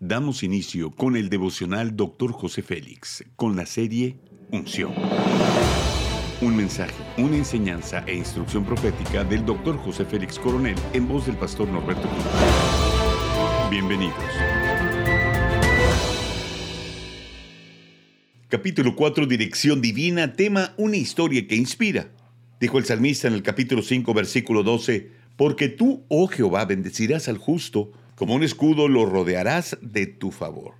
damos inicio con el devocional Dr. José Félix, con la serie Unción. Un mensaje, una enseñanza e instrucción profética del Dr. José Félix Coronel en voz del pastor Norberto Cruz. Bienvenidos. Capítulo 4, Dirección Divina, tema Una historia que inspira. Dijo el salmista en el capítulo 5, versículo 12, Porque tú, oh Jehová, bendecirás al justo, como un escudo lo rodearás de tu favor.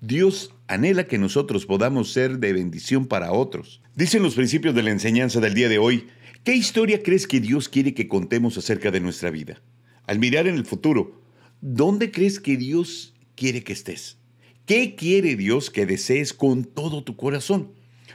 Dios anhela que nosotros podamos ser de bendición para otros. Dicen los principios de la enseñanza del día de hoy, ¿qué historia crees que Dios quiere que contemos acerca de nuestra vida? Al mirar en el futuro, ¿dónde crees que Dios quiere que estés? ¿Qué quiere Dios que desees con todo tu corazón?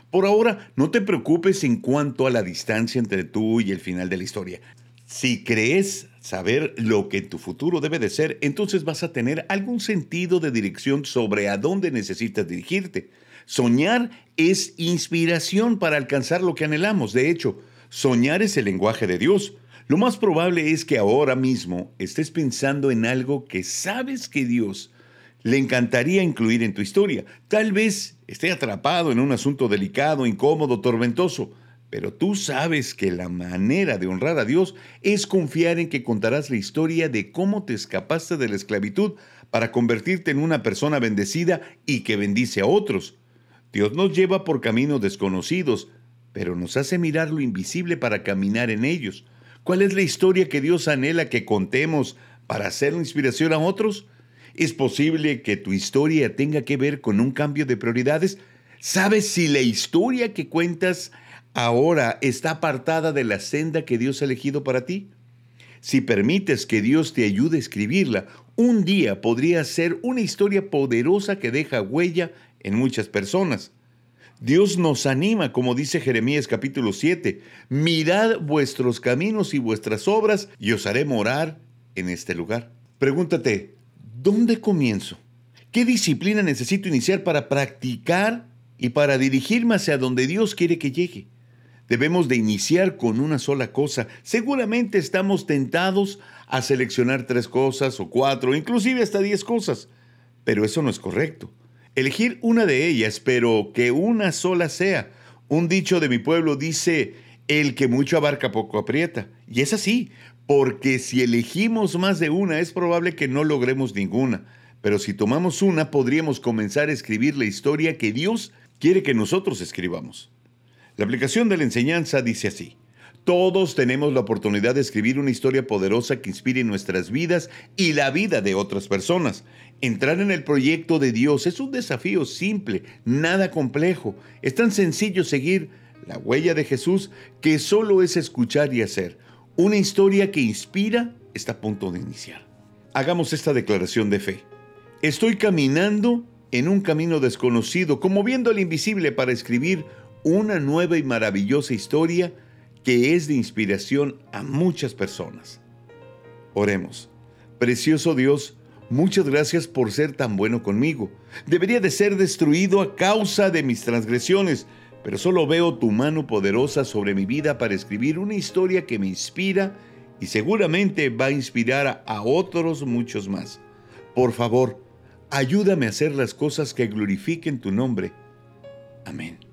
Por ahora, no te preocupes en cuanto a la distancia entre tú y el final de la historia. Si crees saber lo que tu futuro debe de ser, entonces vas a tener algún sentido de dirección sobre a dónde necesitas dirigirte. Soñar es inspiración para alcanzar lo que anhelamos. De hecho, soñar es el lenguaje de Dios. Lo más probable es que ahora mismo estés pensando en algo que sabes que Dios le encantaría incluir en tu historia. Tal vez esté atrapado en un asunto delicado, incómodo, tormentoso. Pero tú sabes que la manera de honrar a Dios es confiar en que contarás la historia de cómo te escapaste de la esclavitud para convertirte en una persona bendecida y que bendice a otros. Dios nos lleva por caminos desconocidos, pero nos hace mirar lo invisible para caminar en ellos. ¿Cuál es la historia que Dios anhela que contemos para hacer inspiración a otros? ¿Es posible que tu historia tenga que ver con un cambio de prioridades? ¿Sabes si la historia que cuentas ahora está apartada de la senda que Dios ha elegido para ti? Si permites que Dios te ayude a escribirla, un día podría ser una historia poderosa que deja huella en muchas personas. Dios nos anima, como dice Jeremías capítulo 7, mirad vuestros caminos y vuestras obras y os haré morar en este lugar. Pregúntate, ¿dónde comienzo? ¿Qué disciplina necesito iniciar para practicar y para dirigirme hacia donde Dios quiere que llegue? Debemos de iniciar con una sola cosa. Seguramente estamos tentados a seleccionar tres cosas o cuatro, inclusive hasta diez cosas. Pero eso no es correcto. Elegir una de ellas, pero que una sola sea. Un dicho de mi pueblo dice, el que mucho abarca poco aprieta. Y es así, porque si elegimos más de una es probable que no logremos ninguna. Pero si tomamos una podríamos comenzar a escribir la historia que Dios quiere que nosotros escribamos. La aplicación de la enseñanza dice así. Todos tenemos la oportunidad de escribir una historia poderosa que inspire nuestras vidas y la vida de otras personas. Entrar en el proyecto de Dios es un desafío simple, nada complejo. Es tan sencillo seguir la huella de Jesús que solo es escuchar y hacer. Una historia que inspira está a punto de iniciar. Hagamos esta declaración de fe. Estoy caminando en un camino desconocido, como viendo el invisible para escribir una nueva y maravillosa historia que es de inspiración a muchas personas. Oremos. Precioso Dios, muchas gracias por ser tan bueno conmigo. Debería de ser destruido a causa de mis transgresiones, pero solo veo tu mano poderosa sobre mi vida para escribir una historia que me inspira y seguramente va a inspirar a otros muchos más. Por favor, ayúdame a hacer las cosas que glorifiquen tu nombre. Amén.